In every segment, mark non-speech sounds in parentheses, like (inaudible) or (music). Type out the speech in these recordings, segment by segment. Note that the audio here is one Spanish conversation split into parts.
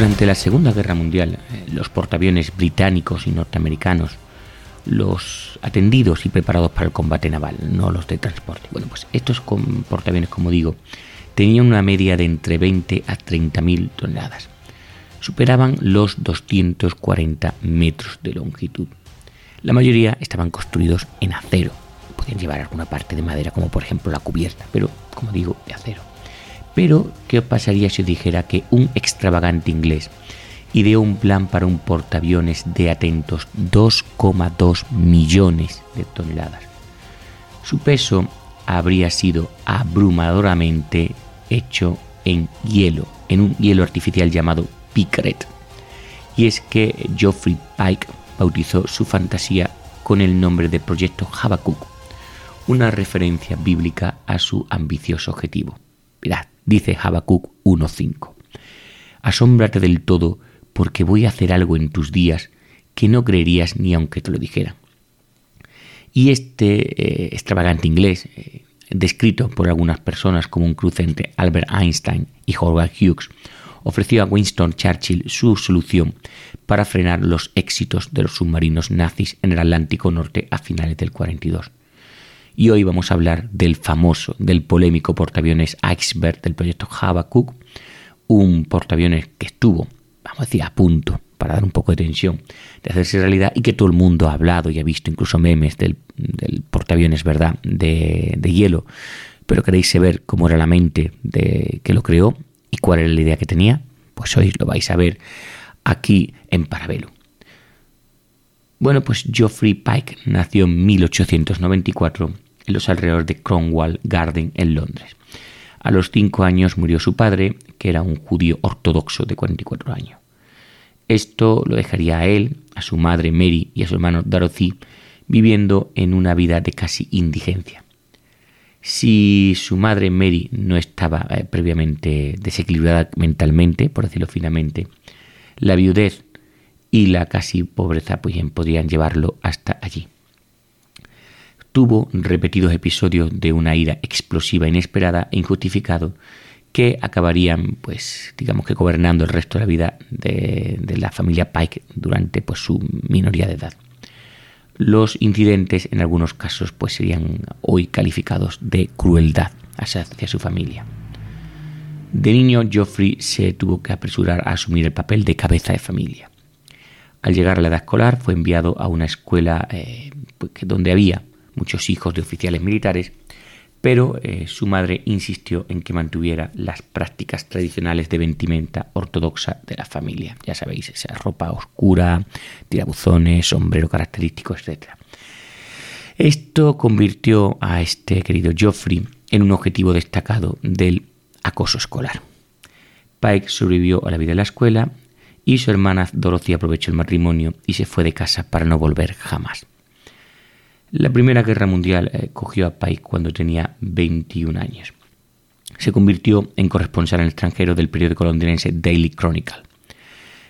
Durante la Segunda Guerra Mundial, eh, los portaaviones británicos y norteamericanos, los atendidos y preparados para el combate naval, no los de transporte. Bueno, pues estos portaaviones, como digo, tenían una media de entre 20 a 30 mil toneladas. Superaban los 240 metros de longitud. La mayoría estaban construidos en acero. Podían llevar alguna parte de madera, como por ejemplo la cubierta, pero como digo, de acero. Pero, ¿qué pasaría si dijera que un extravagante inglés ideó un plan para un portaaviones de atentos 2,2 millones de toneladas? Su peso habría sido abrumadoramente hecho en hielo, en un hielo artificial llamado Picaret. Y es que Geoffrey Pike bautizó su fantasía con el nombre de Proyecto Habacuc, una referencia bíblica a su ambicioso objetivo. Mirad, dice Habacuc 1.5. Asómbrate del todo porque voy a hacer algo en tus días que no creerías ni aunque te lo dijera. Y este eh, extravagante inglés, eh, descrito por algunas personas como un cruce entre Albert Einstein y Howard Hughes, ofreció a Winston Churchill su solución para frenar los éxitos de los submarinos nazis en el Atlántico Norte a finales del 42 y hoy vamos a hablar del famoso, del polémico portaaviones Iceberg del proyecto Habakkuk, un portaaviones que estuvo, vamos a decir, a punto para dar un poco de tensión de hacerse realidad y que todo el mundo ha hablado y ha visto incluso memes del, portaaviones, ¿verdad?, de, hielo. Pero queréis saber cómo era la mente de que lo creó y cuál era la idea que tenía, pues hoy lo vais a ver aquí en Parabelo. Bueno, pues Geoffrey Pike nació en 1894 en los alrededores de Cromwell Garden en Londres. A los cinco años murió su padre, que era un judío ortodoxo de 44 años. Esto lo dejaría a él, a su madre Mary y a su hermano Dorothy viviendo en una vida de casi indigencia. Si su madre Mary no estaba eh, previamente desequilibrada mentalmente, por decirlo finamente, la viudez y la casi pobreza pues, podrían llevarlo hasta allí tuvo repetidos episodios de una ira explosiva, inesperada e injustificado que acabarían, pues, digamos que gobernando el resto de la vida de, la familia Pike durante pues, su minoría de edad. Los incidentes, en algunos casos, pues serían hoy calificados de crueldad hacia, hacia su familia. De niño, Geoffrey se tuvo que apresurar a asumir el papel de cabeza de familia. Al llegar a la edad escolar, fue enviado a una escuela eh, pues, donde había muchos hijos de oficiales militares, pero eh, su madre insistió en que mantuviera las prácticas tradicionales de vestimenta ortodoxa de la familia. Ya sabéis, esa ropa oscura, tirabuzones, sombrero característico, etc. Esto convirtió a este querido Geoffrey en un objetivo destacado del acoso escolar. Pike sobrevivió a la vida en la escuela y su hermana Dorothy aprovechó el matrimonio y se fue de casa para no volver jamás. La Primera Guerra Mundial eh, cogió a Pike cuando tenía 21 años. Se convirtió en corresponsal en el extranjero del periódico londinense Daily Chronicle.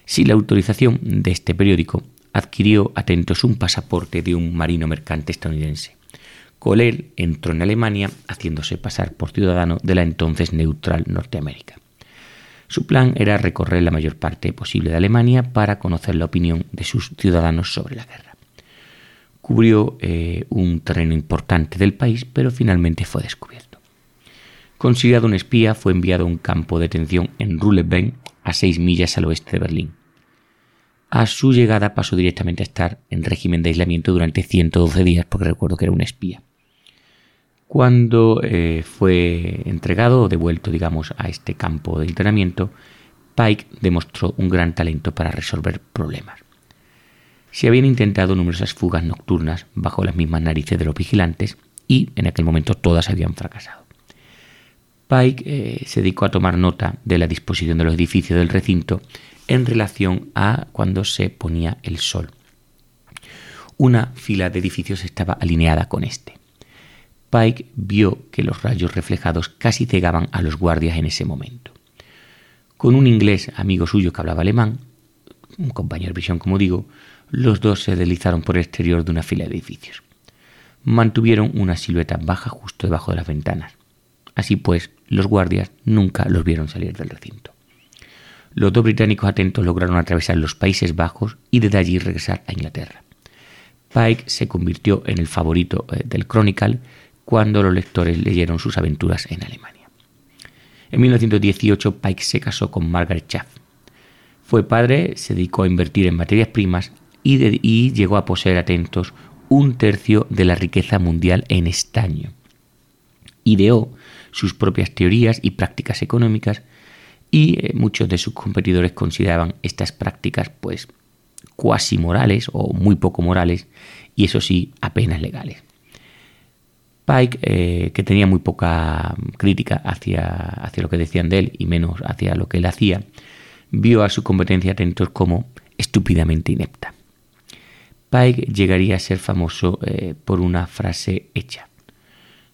Sin la autorización de este periódico, adquirió atentos un pasaporte de un marino mercante estadounidense. Con entró en Alemania haciéndose pasar por ciudadano de la entonces neutral Norteamérica. Su plan era recorrer la mayor parte posible de Alemania para conocer la opinión de sus ciudadanos sobre la guerra cubrió eh, un terreno importante del país, pero finalmente fue descubierto. Considerado un espía, fue enviado a un campo de detención en Ruhleben, a seis millas al oeste de Berlín. A su llegada pasó directamente a estar en régimen de aislamiento durante 112 días, porque recuerdo que era un espía. Cuando eh, fue entregado o devuelto, digamos, a este campo de entrenamiento, Pike demostró un gran talento para resolver problemas. Se habían intentado numerosas fugas nocturnas bajo las mismas narices de los vigilantes y en aquel momento todas habían fracasado. Pike eh, se dedicó a tomar nota de la disposición de los edificios del recinto en relación a cuando se ponía el sol. Una fila de edificios estaba alineada con este. Pike vio que los rayos reflejados casi cegaban a los guardias en ese momento. Con un inglés amigo suyo que hablaba alemán, un compañero de prisión como digo, los dos se deslizaron por el exterior de una fila de edificios. Mantuvieron una silueta baja justo debajo de las ventanas. Así pues, los guardias nunca los vieron salir del recinto. Los dos británicos atentos lograron atravesar los Países Bajos y desde allí regresar a Inglaterra. Pike se convirtió en el favorito eh, del Chronicle cuando los lectores leyeron sus aventuras en Alemania. En 1918 Pike se casó con Margaret Chaff. Fue padre, se dedicó a invertir en materias primas y, llegó a poseer atentos un tercio de la riqueza mundial en estaño. Ideó sus propias teorías y prácticas económicas y eh, muchos de sus competidores consideraban estas prácticas pues cuasi morales o muy poco morales y eso sí apenas legales. Pike, eh, que tenía muy poca crítica hacia, hacia, lo que decían de él y menos hacia lo que él hacía, vio a su competencia atentos como estúpidamente inepta. Pike llegaría a ser famoso eh, por una frase hecha.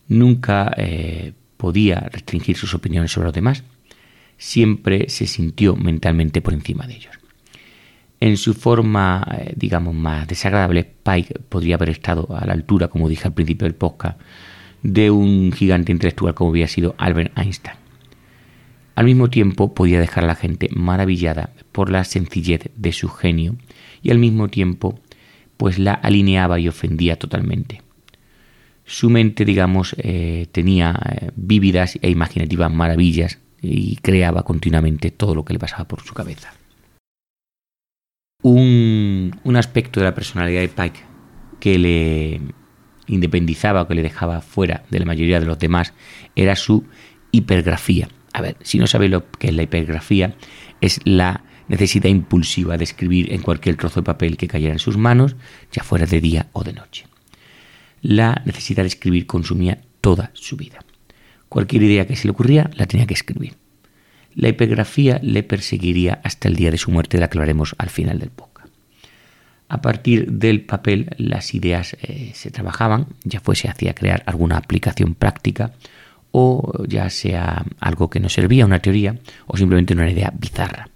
Nunca eh, podía restringir sus opiniones sobre los demás, siempre se sintió mentalmente por encima de ellos. En su forma, eh, digamos, más desagradable, Pike podría haber estado a la altura, como dije al principio del podcast, de un gigante intelectual como había sido Albert Einstein. Al mismo tiempo podía dejar a la gente maravillada por la sencillez de su genio y al mismo tiempo pues la alineaba y ofendía totalmente. Su mente, digamos, eh, tenía eh, vívidas e imaginativas maravillas y creaba continuamente todo lo que le pasaba por su cabeza. Un, un aspecto de la personalidad de Pike que le independizaba o que le dejaba fuera de la mayoría de los demás era su hipergrafía. A ver, si no sabéis lo que es la hipergrafía, es la necesidad impulsiva de escribir en cualquier trozo de papel que cayera en sus manos, ya fuera de día o de noche. La necesidad de escribir consumía toda su vida. Cualquier idea que se le ocurría la tenía que escribir. La epigrafía le perseguiría hasta el día de su muerte, la que hablaremos al final del podcast. A partir del papel las ideas eh, se trabajaban, ya fuese hacia crear alguna aplicación práctica o ya sea algo que no servía, una teoría, o simplemente una idea bizarra.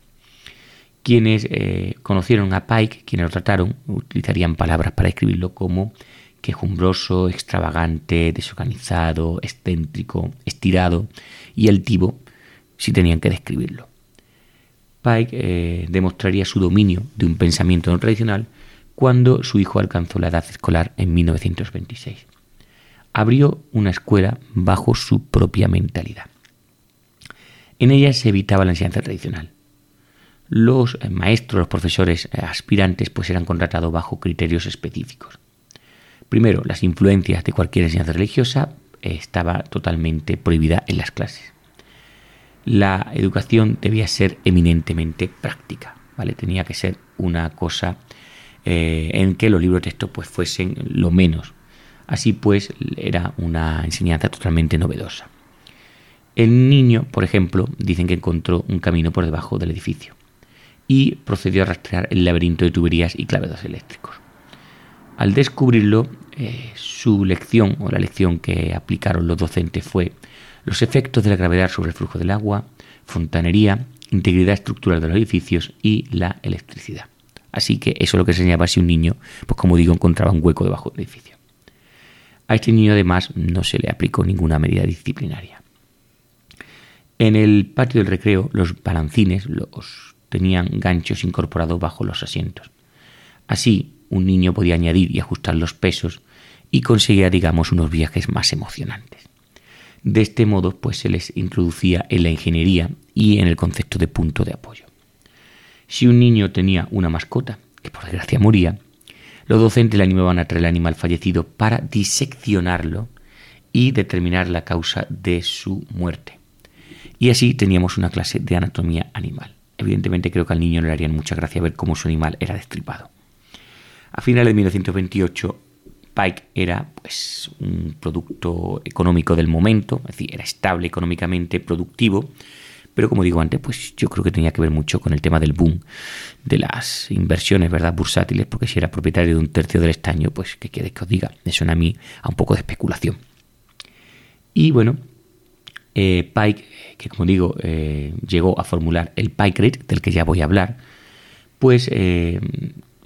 Quienes eh, conocieron a Pike, quienes lo trataron, utilizarían palabras para escribirlo como quejumbroso, extravagante, desorganizado, excéntrico, estirado y altivo, si tenían que describirlo. Pike eh, demostraría su dominio de un pensamiento no tradicional cuando su hijo alcanzó la edad escolar en 1926. Abrió una escuela bajo su propia mentalidad. En ella se evitaba la enseñanza tradicional los maestros, los profesores eh, aspirantes, pues eran contratados bajo criterios específicos. Primero, las influencias de cualquier enseñanza religiosa eh, estaba totalmente prohibida en las clases. La educación debía ser eminentemente práctica, ¿vale? Tenía que ser una cosa en que los libros de texto pues fuesen lo menos. Así pues, era una enseñanza totalmente novedosa. El niño, por ejemplo, dicen que encontró un camino por debajo del edificio y procedió a rastrear el laberinto de tuberías y clavedos eléctricos. Al descubrirlo, eh, su lección o la lección que aplicaron los docentes fue los efectos de la gravedad sobre el flujo del agua, fontanería, integridad estructural de los edificios y la electricidad. Así que eso es lo que enseñaba si un niño, pues como digo, encontraba un hueco debajo del edificio. A este niño además no se le aplicó ninguna medida disciplinaria. En el patio del recreo, los balancines, los tenían ganchos incorporados bajo los asientos. Así, un niño podía añadir y ajustar los pesos y conseguía, digamos, unos viajes más emocionantes. De este modo, pues se les introducía en la ingeniería y en el concepto de punto de apoyo. Si un niño tenía una mascota, que por desgracia moría, los docentes le animaban a traer el animal fallecido para diseccionarlo y determinar la causa de su muerte. Y así teníamos una clase de anatomía animal. Evidentemente creo que al niño le harían mucha gracia ver cómo su animal era destripado. A finales de 1928, Pike era pues, un producto económico del momento, es decir, era estable económicamente, productivo, pero como digo antes, pues yo creo que tenía que ver mucho con el tema del boom de las inversiones, ¿verdad? Bursátiles, porque si era propietario de un tercio del estaño, pues qué quiere que os diga, me suena a mí a un poco de especulación. Y bueno, eh, Pike, que como digo, eh, llegó a formular el Pike Rate, del que ya voy a hablar, pues eh,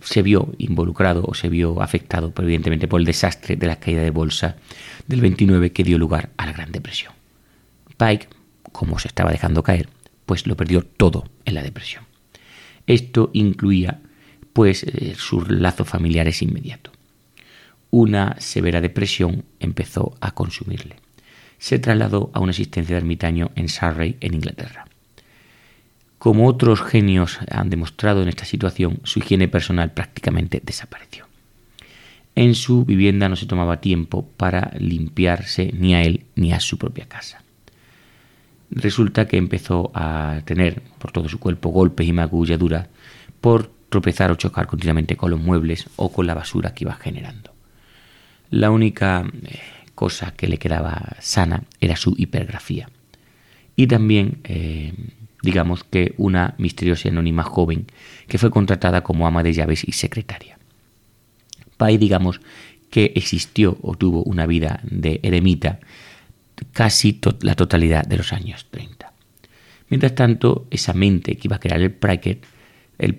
se vio involucrado o se vio afectado, evidentemente, por el desastre de la caída de bolsa del 29 que dio lugar a la Gran Depresión. Pike, como se estaba dejando caer, pues lo perdió todo en la depresión. Esto incluía pues sus lazos familiares inmediatos. Una severa depresión empezó a consumirle se trasladó a una existencia de ermitaño en Surrey, en Inglaterra. Como otros genios han demostrado en esta situación, su higiene personal prácticamente desapareció. En su vivienda no se tomaba tiempo para limpiarse ni a él ni a su propia casa. Resulta que empezó a tener por todo su cuerpo golpes y magulladuras por tropezar o chocar continuamente con los muebles o con la basura que iba generando. La única eh, cosa que le quedaba sana era su hipergrafía. Y también, eh, digamos que una misteriosa y anónima joven que fue contratada como ama de llaves y secretaria. Pai, digamos, que existió o tuvo una vida de eremita casi la totalidad de los años 30. Mientras tanto, esa mente que iba a crear el Pryket, el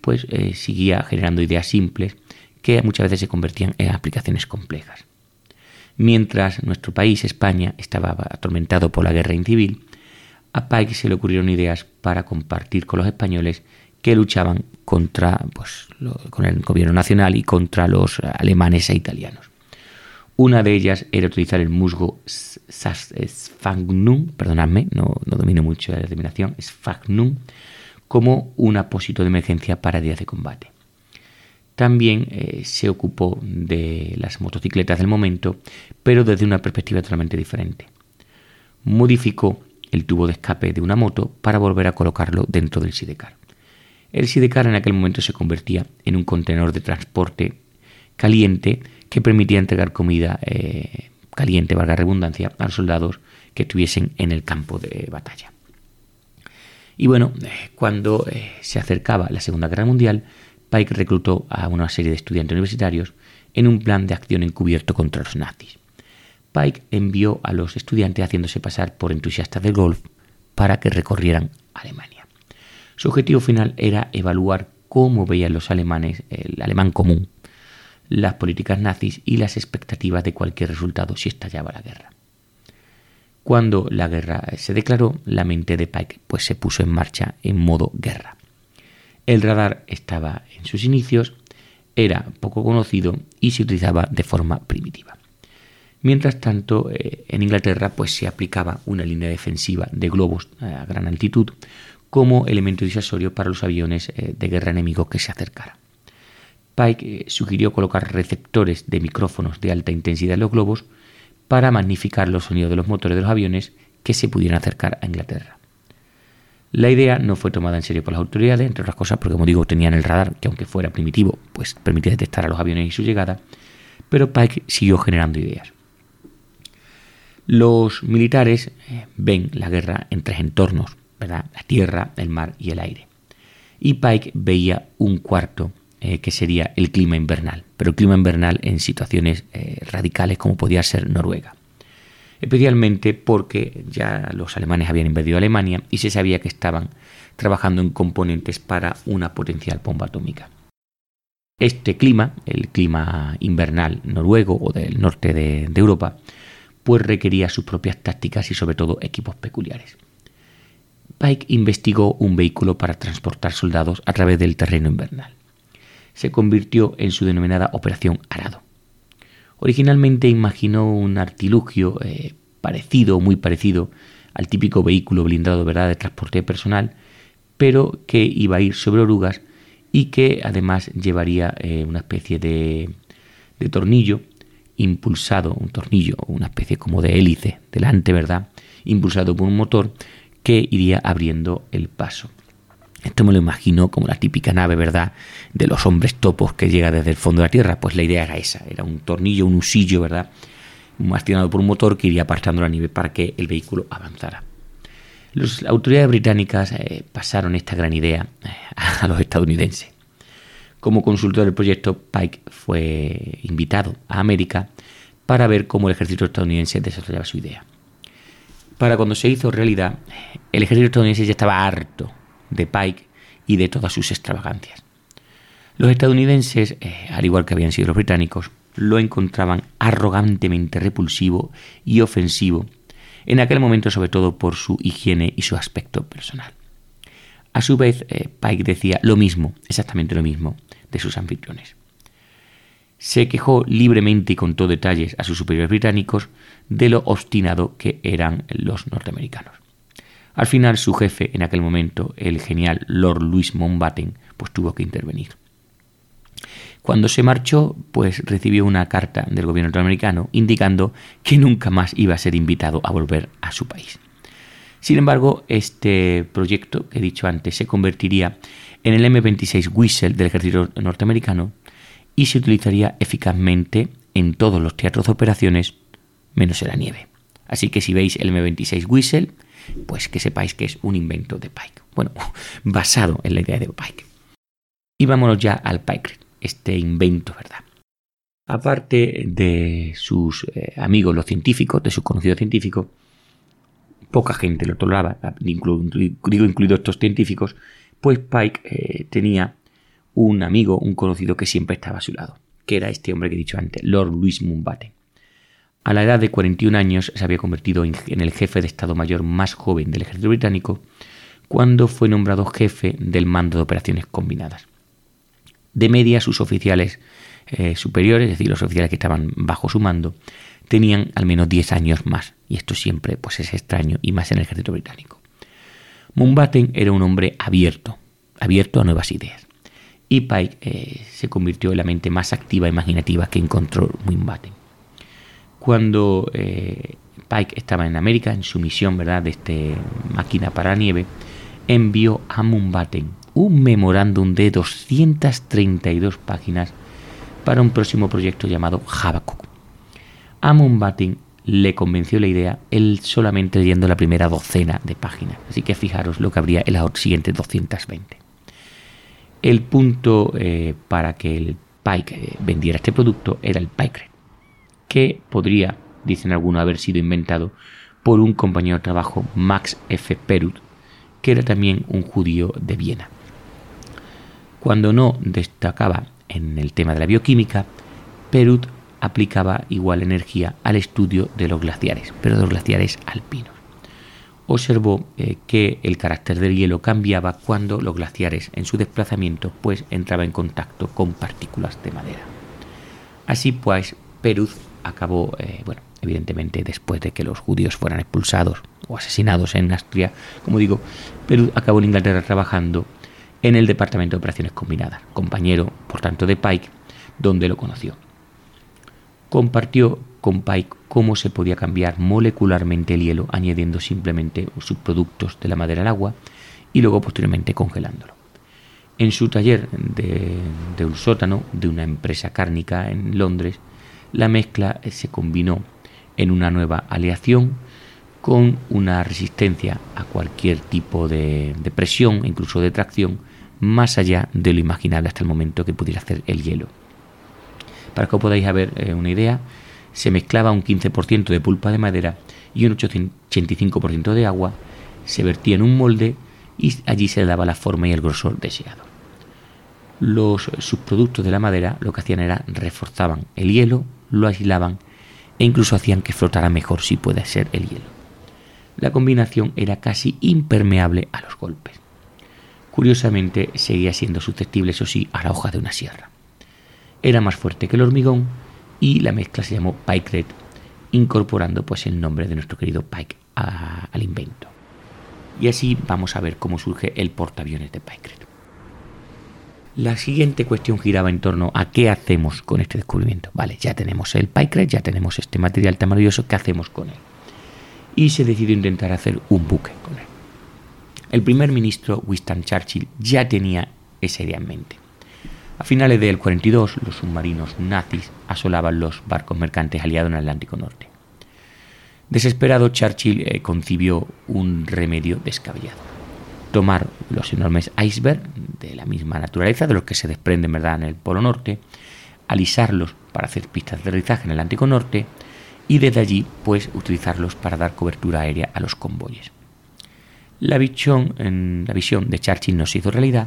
pues eh, seguía generando ideas simples que muchas veces se convertían en aplicaciones complejas. Mientras nuestro país, España, estaba atormentado por la guerra civil, a Pike se le ocurrieron ideas para compartir con los españoles que luchaban contra pues, con el gobierno nacional y contra los alemanes e italianos. Una de ellas era utilizar el musgo Sfagnum, perdonadme, no, no domino mucho la determinación, Sfagnum, como un apósito de emergencia para días de combate. También eh, se ocupó de las motocicletas del momento, pero desde una perspectiva totalmente diferente. Modificó el tubo de escape de una moto para volver a colocarlo dentro del sidecar. El sidecar en aquel momento se convertía en un contenedor de transporte caliente que permitía entregar comida eh, caliente, valga redundancia, a los soldados que estuviesen en el campo de batalla. Y bueno, eh, cuando se acercaba la Segunda Guerra Mundial, Pike reclutó a una serie de estudiantes universitarios en un plan de acción encubierto contra los nazis. Pike envió a los estudiantes haciéndose pasar por entusiastas del golf para que recorrieran Alemania. Su objetivo final era evaluar cómo veían los alemanes, el alemán común, las políticas nazis y las expectativas de cualquier resultado si estallaba la guerra. Cuando la guerra se declaró, la mente de Pike pues, se puso en marcha en modo guerra. El radar estaba en sus inicios, era poco conocido y se utilizaba de forma primitiva. Mientras tanto, eh, en Inglaterra pues, se aplicaba una línea defensiva de globos a gran altitud como elemento disuasorio para los aviones eh, de guerra enemigos que se acercaran. Pike eh, sugirió colocar receptores de micrófonos de alta intensidad en los globos para magnificar los sonidos de los motores de los aviones que se pudieran acercar a Inglaterra. La idea no fue tomada en serio por las autoridades, entre otras cosas porque, como digo, tenían el radar, que aunque fuera primitivo, pues permitía detectar a los aviones y su llegada, pero Pike siguió generando ideas. Los militares eh, ven la guerra en tres entornos, ¿verdad? la tierra, el mar y el aire. Y Pike veía un cuarto eh, que sería el clima invernal, pero el clima invernal en situaciones eh, radicales como podía ser Noruega especialmente porque ya los alemanes habían invadido Alemania y se sabía que estaban trabajando en componentes para una potencial bomba atómica. Este clima, el clima invernal noruego o del norte de, Europa, pues requería sus propias tácticas y sobre todo equipos peculiares. Pike investigó un vehículo para transportar soldados a través del terreno invernal. Se convirtió en su denominada Operación Arado. Originalmente imaginó un artilugio eh, parecido, muy parecido al típico vehículo blindado ¿verdad? de transporte personal, pero que iba a ir sobre orugas y que además llevaría eh, una especie de, de tornillo impulsado, un tornillo, una especie como de hélice delante, ¿verdad? Impulsado por un motor que iría abriendo el paso. Esto me lo imagino como la típica nave, ¿verdad? De los hombres topos que llega desde el fondo de la Tierra. Pues la idea era esa, era un tornillo, un usillo, ¿verdad? Mastinado por un motor que iría apartando la nieve para que el vehículo avanzara. Las autoridades británicas eh, pasaron esta gran idea eh, (laughs) a los estadounidenses. Como consultor del proyecto, Pike fue invitado a América para ver cómo el ejército estadounidense desarrollaba su idea. Para cuando se hizo realidad, el ejército estadounidense ya estaba harto de Pike y de todas sus extravagancias. Los estadounidenses, eh, al igual que habían sido los británicos, lo encontraban arrogantemente repulsivo y ofensivo, en aquel momento sobre todo por su higiene y su aspecto personal. A su vez, eh, Pike decía lo mismo, exactamente lo mismo, de sus anfitriones. Se quejó libremente y contó detalles a sus superiores británicos de lo obstinado que eran los norteamericanos. Al final su jefe en aquel momento, el genial Lord Louis Mountbatten, pues tuvo que intervenir. Cuando se marchó, pues recibió una carta del gobierno norteamericano indicando que nunca más iba a ser invitado a volver a su país. Sin embargo, este proyecto que he dicho antes se convertiría en el M26 Whistle del ejército norteamericano y se utilizaría eficazmente en todos los teatros de operaciones menos en la nieve. Así que si veis el M26 Whistle, pues que sepáis que es un invento de Pike. Bueno, (laughs) basado en la idea de Pike. Y vámonos ya al Pike, este invento, ¿verdad? Aparte de sus eh, amigos, los científicos, de sus conocidos científicos, poca gente lo toleraba, digo incluido estos científicos, pues Pike eh, tenía un amigo, un conocido que siempre estaba a su lado, que era este hombre que he dicho antes, Lord Louis Mountbatten. A la edad de 41 años se había convertido en, el jefe de Estado Mayor más joven del ejército británico cuando fue nombrado jefe del mando de operaciones combinadas. De media, sus oficiales eh, superiores, es decir, los oficiales que estaban bajo su mando, tenían al menos 10 años más, y esto siempre pues, es extraño, y más en el ejército británico. Mountbatten era un hombre abierto, abierto a nuevas ideas, y Pike eh, se convirtió en la mente más activa e imaginativa que encontró Mountbatten cuando eh, Pike estaba en América, en su misión ¿verdad? de este máquina para nieve, envió a Mumbaten un memorándum de 232 páginas para un próximo proyecto llamado Habakkuk. A Mumbaten le convenció la idea él solamente leyendo la primera docena de páginas, así que fijaros lo que habría en las siguientes 220. El punto eh, para que el Pike eh, vendiera este producto era el Pike que podría, dicen algunos, haber sido inventado por un compañero de trabajo, Max F. Perut, que era también un judío de Viena. Cuando no destacaba en el tema de la bioquímica, Perut aplicaba igual energía al estudio de los glaciares, pero de los glaciares alpinos. Observó eh, que el carácter del hielo cambiaba cuando los glaciares en su desplazamiento pues entraba en contacto con partículas de madera. Así pues, Perut acabó, eh, bueno, evidentemente después de que los judíos fueran expulsados o asesinados en Astria, como digo, Perú acabó en Inglaterra trabajando en el Departamento de Operaciones Combinadas, compañero, por tanto, de Pike, donde lo conoció. Compartió con Pike cómo se podía cambiar molecularmente el hielo añadiendo simplemente subproductos de la madera al agua y luego posteriormente congelándolo. En su taller de, de un sótano de una empresa cárnica en Londres, la mezcla se combinó en una nueva aleación con una resistencia a cualquier tipo de, presión, incluso de tracción, más allá de lo imaginable hasta el momento que pudiera hacer el hielo. Para que os podáis ver eh, una idea, se mezclaba un 15% de pulpa de madera y un 85% de agua, se vertía en un molde y allí se le daba la forma y el grosor deseado. Los subproductos de la madera lo que hacían era reforzaban el hielo lo aislaban e incluso hacían que flotara mejor si puede ser el hielo. La combinación era casi impermeable a los golpes. Curiosamente seguía siendo susceptible, eso sí, a la hoja de una sierra. Era más fuerte que el hormigón y la mezcla se llamó Pike incorporando pues el nombre de nuestro querido Pike al invento. Y así vamos a ver cómo surge el portaaviones de Pike. La siguiente cuestión giraba en torno a qué hacemos con este descubrimiento. Vale, ya tenemos el Pycret, ya tenemos este material tan maravilloso, ¿qué hacemos con él? Y se decidió intentar hacer un buque con él. El primer ministro Winston Churchill ya tenía esa idea en mente. A finales del 42, los submarinos nazis asolaban los barcos mercantes aliados en el Atlántico Norte. Desesperado, Churchill eh, concibió un remedio descabellado. Tomar los enormes icebergs de la misma naturaleza, de los que se desprenden ¿verdad? en el Polo Norte, alisarlos para hacer pistas de aterrizaje en el Atlántico Norte y desde allí pues utilizarlos para dar cobertura aérea a los convoyes. La visión, en la visión de Churchill no se hizo realidad,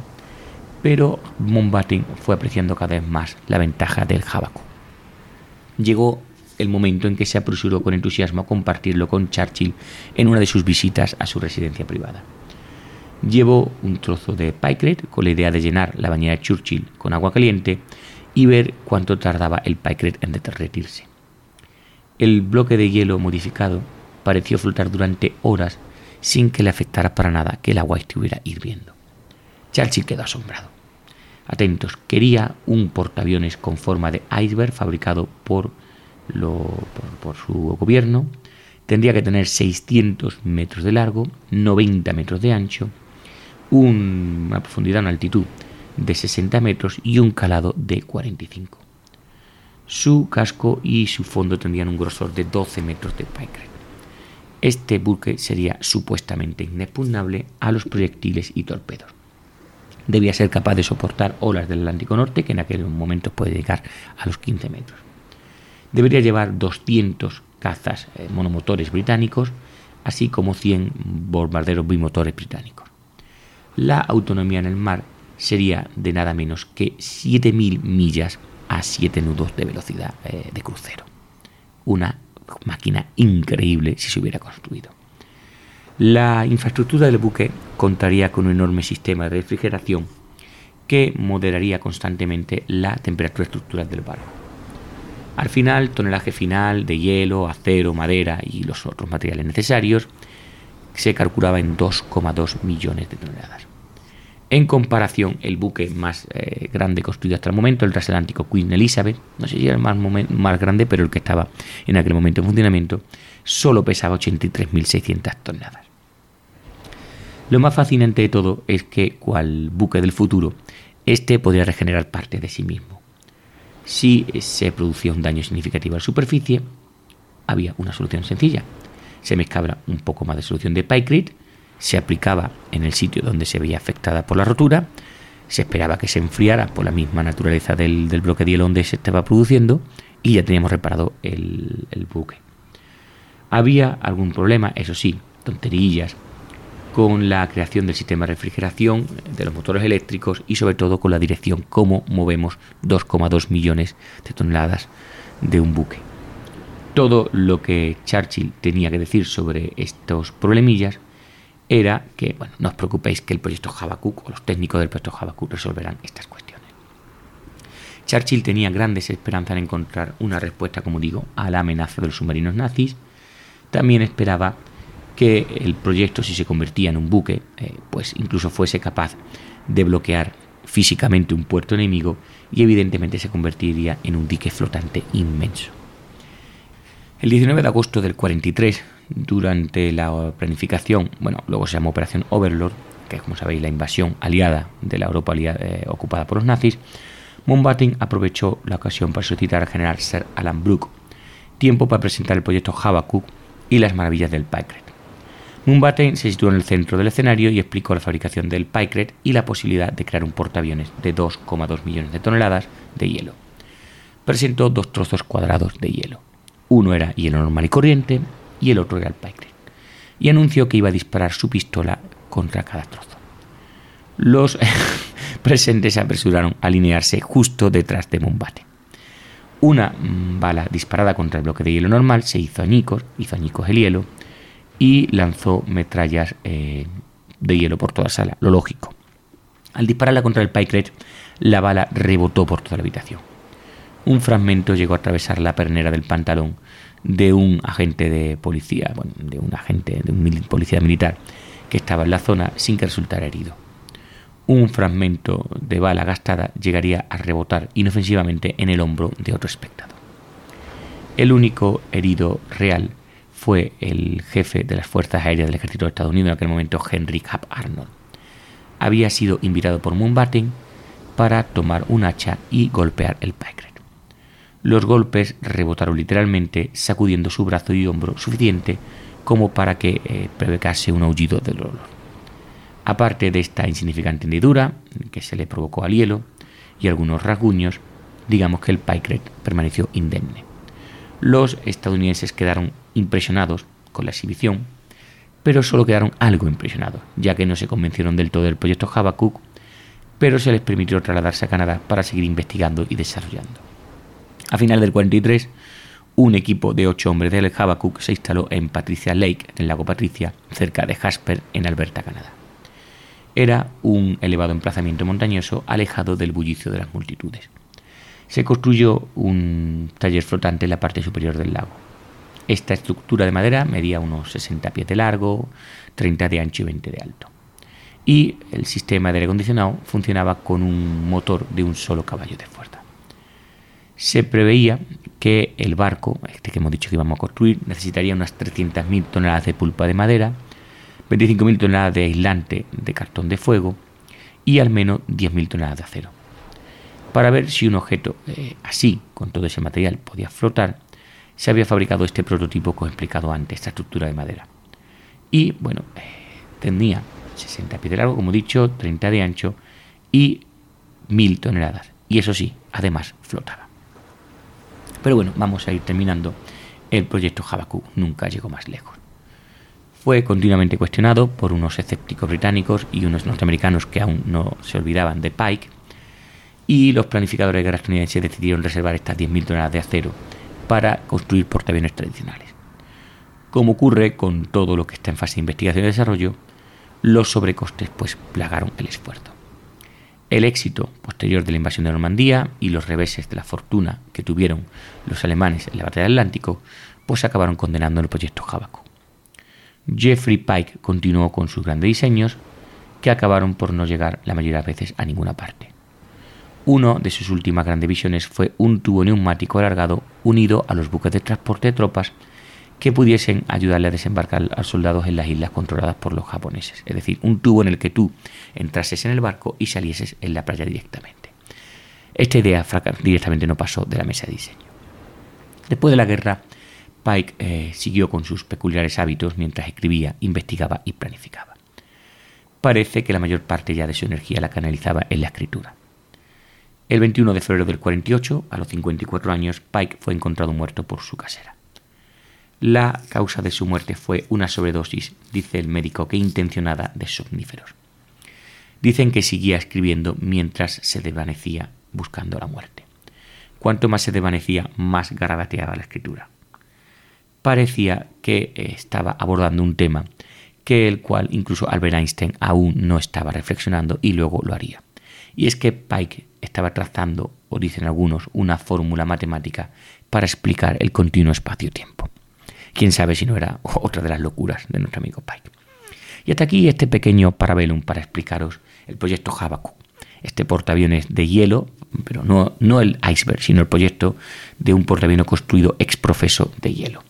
pero Mountbatten fue apreciando cada vez más la ventaja del Jabaco. Llegó el momento en que se apresuró con entusiasmo a compartirlo con Churchill en una de sus visitas a su residencia privada. Llevó un trozo de picret con la idea de llenar la bañera de Churchill con agua caliente y ver cuánto tardaba el picret en derretirse. El bloque de hielo modificado pareció flotar durante horas sin que le afectara para nada que el agua estuviera hirviendo. Churchill quedó asombrado. Atentos, quería un portaaviones con forma de iceberg fabricado por, su gobierno. Tendría que tener 600 metros de largo, 90 metros de ancho, una profundidad, una altitud de 60 metros y un calado de 45. Su casco y su fondo tendrían un grosor de 12 metros de picre. Este buque sería supuestamente inexpugnable a los proyectiles y torpedos debía ser capaz de soportar olas del Atlántico Norte, que en aquel momento puede llegar a los 15 metros. Debería llevar 200 cazas eh, monomotores británicos, así como 100 bombarderos bimotores británicos. La autonomía en el mar sería de nada menos que 7.000 millas a 7 nudos de velocidad eh, de crucero. Una máquina increíble si se hubiera construido. La infraestructura del buque contaría con un enorme sistema de refrigeración que moderaría constantemente la temperatura estructural del barco. Al final, tonelaje final de hielo, acero, madera y los otros materiales necesarios se calculaba en 2,2 millones de toneladas. En comparación, el buque más eh, grande construido hasta el momento, el transatlántico Queen Elizabeth, no sé si era el más, más grande, pero el que estaba en aquel momento en funcionamiento, solo pesaba 83.600 toneladas. Lo más fascinante de todo es que, cual buque del futuro, este podría regenerar parte de sí mismo. Si se producía un daño significativo a la superficie, había una solución sencilla. Se mezclaba un poco más de solución de Pycrete, se aplicaba en el sitio donde se veía afectada por la rotura, se esperaba que se enfriara por la misma naturaleza del, bloque de hielo donde se estaba produciendo y ya teníamos reparado el, el buque. Había algún problema, eso sí, tonterillas, con la creación del sistema de refrigeración de los motores eléctricos y sobre todo con la dirección cómo movemos 2,2 millones de toneladas de un buque. Todo lo que Churchill tenía que decir sobre estos problemillas era que, bueno, no os preocupéis que el proyecto Habakkuk o los técnicos del proyecto Habakkuk resolverán estas cuestiones. Churchill tenía grandes esperanzas en encontrar una respuesta, como digo, a la amenaza de los submarinos nazis. También esperaba que el proyecto, si se convertía en un buque, eh, pues incluso fuese capaz de bloquear físicamente un puerto enemigo y evidentemente se convertiría en un dique flotante inmenso. El 19 de agosto del 43, durante la planificación, bueno, luego se llamó Operación Overlord, que es como sabéis la invasión aliada de la Europa eh, ocupada por los nazis, Mountbatten aprovechó la ocasión para solicitar al general Sir Alan Brooke tiempo para presentar el proyecto Habakkuk y las maravillas del Packard. Mumbaten se situó en el centro del escenario y explicó la fabricación del Picret y la posibilidad de crear un portaaviones de 2,2 millones de toneladas de hielo. Presentó dos trozos cuadrados de hielo. Uno era hielo normal y corriente y el otro era el Picret. Y anunció que iba a disparar su pistola contra cada trozo. Los (laughs) presentes se apresuraron a alinearse justo detrás de Mumbaten. Una bala disparada contra el bloque de hielo normal se hizo añicos, hizo añicos el hielo, y lanzó metrallas eh, de hielo por toda la sala, lo lógico. Al dispararla contra el Picret, la bala rebotó por toda la habitación. Un fragmento llegó a atravesar la pernera del pantalón de un agente de policía, bueno, de un agente de un policía militar que estaba en la zona sin que resultara herido. Un fragmento de bala gastada llegaría a rebotar inofensivamente en el hombro de otro espectador. El único herido real fue el jefe de las Fuerzas Aéreas del Ejército de Estados Unidos en aquel momento, Henry Hap Arnold. Había sido invitado por Mountbatten para tomar un hacha y golpear el Picret. Los golpes rebotaron literalmente, sacudiendo su brazo y hombro suficiente como para que eh, un aullido de dolor. Aparte de esta insignificante hendidura que se le provocó al hielo y algunos rasguños, digamos que el Picret permaneció indemne. Los estadounidenses quedaron impresionados con la exhibición, pero solo quedaron algo impresionados, ya que no se convencieron del todo del proyecto Habakkuk, pero se les permitió trasladarse a Canadá para seguir investigando y desarrollando. A final del 43, un equipo de ocho hombres del Habakkuk se instaló en Patricia Lake, en el lago Patricia, cerca de Jasper, en Alberta, Canadá. Era un elevado emplazamiento montañoso alejado del bullicio de las multitudes. Se construyó un taller flotante en la parte superior del lago. Esta estructura de madera medía unos 60 pies de largo, 30 de ancho y 20 de alto. Y el sistema de aire acondicionado funcionaba con un motor de un solo caballo de fuerza. Se preveía que el barco, este que hemos dicho que íbamos a construir, necesitaría unas 300.000 toneladas de pulpa de madera, 25.000 toneladas de aislante de cartón de fuego y al menos 10.000 toneladas de acero. Para ver si un objeto eh, así, con todo ese material, podía flotar, se había fabricado este prototipo que he explicado antes, esta estructura de madera. Y bueno, tenía 60 pies de largo, como he dicho, 30 de ancho y 1000 toneladas. Y eso sí, además flotaba. Pero bueno, vamos a ir terminando. El proyecto Habakkuk nunca llegó más lejos. Fue continuamente cuestionado por unos escépticos británicos y unos norteamericanos que aún no se olvidaban de Pike. Y los planificadores de guerra estadounidenses decidieron reservar estas 10.000 toneladas de acero para construir portaaviones tradicionales. Como ocurre con todo lo que está en fase de investigación y desarrollo, los sobrecostes pues plagaron el esfuerzo. El éxito posterior de la invasión de Normandía y los reveses de la fortuna que tuvieron los alemanes en la batalla del Atlántico pues acabaron condenando el proyecto Jabaco. Jeffrey Pike continuó con sus grandes diseños que acabaron por no llegar la mayoría de veces a ninguna parte. Uno de sus últimas grandes visiones fue un tubo neumático alargado unido a los buques de transporte de tropas que pudiesen ayudarle a desembarcar a soldados en las islas controladas por los japoneses. Es decir, un tubo en el que tú entrases en el barco y salieses en la playa directamente. Esta idea directamente no pasó de la mesa de diseño. Después de la guerra, Pike eh, siguió con sus peculiares hábitos mientras escribía, investigaba y planificaba. Parece que la mayor parte ya de su energía la canalizaba en la escritura. El 21 de febrero del 48, a los 54 años, Pike fue encontrado muerto por su casera. La causa de su muerte fue una sobredosis, dice el médico, que intencionada de somníferos. Dicen que seguía escribiendo mientras se desvanecía buscando la muerte. Cuanto más se desvanecía, más garabateaba la escritura. Parecía que estaba abordando un tema que el cual incluso Albert Einstein aún no estaba reflexionando y luego lo haría. Y es que Pike estaba trazando, o dicen algunos, una fórmula matemática para explicar el continuo espacio-tiempo. Quién sabe si no era (laughs) otra de las locuras de nuestro amigo Pike. Y hasta aquí este pequeño parabellum para explicaros el proyecto Habakkuk, este portaaviones de hielo, pero no, no el iceberg, sino el proyecto de un portaaviones construido ex profeso de hielo.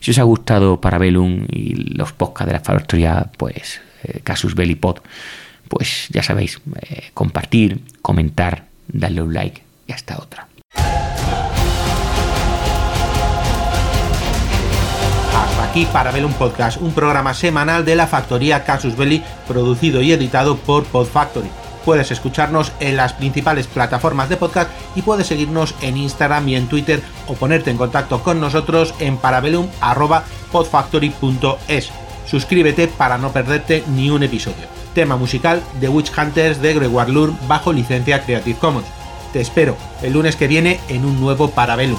Si os ha gustado Parabellum y los podcasts de la factoría, pues eh, Casus Belli Pod, pues ya sabéis, eh, compartir, comentar, darle un like y hasta otra. Hasta aquí para ver un podcast, un programa semanal de la factoría Casus Belli, producido y editado por Pod Factory. Puedes escucharnos en las principales plataformas de podcast y puedes seguirnos en Instagram y en Twitter o ponerte en contacto con nosotros en parabellum.podfactory.es. Suscríbete para no perderte ni un episodio tema musical de Witch Hunters de Gregoire Lourdes bajo licencia Creative Commons. Te espero el lunes que viene en un nuevo Parabellum.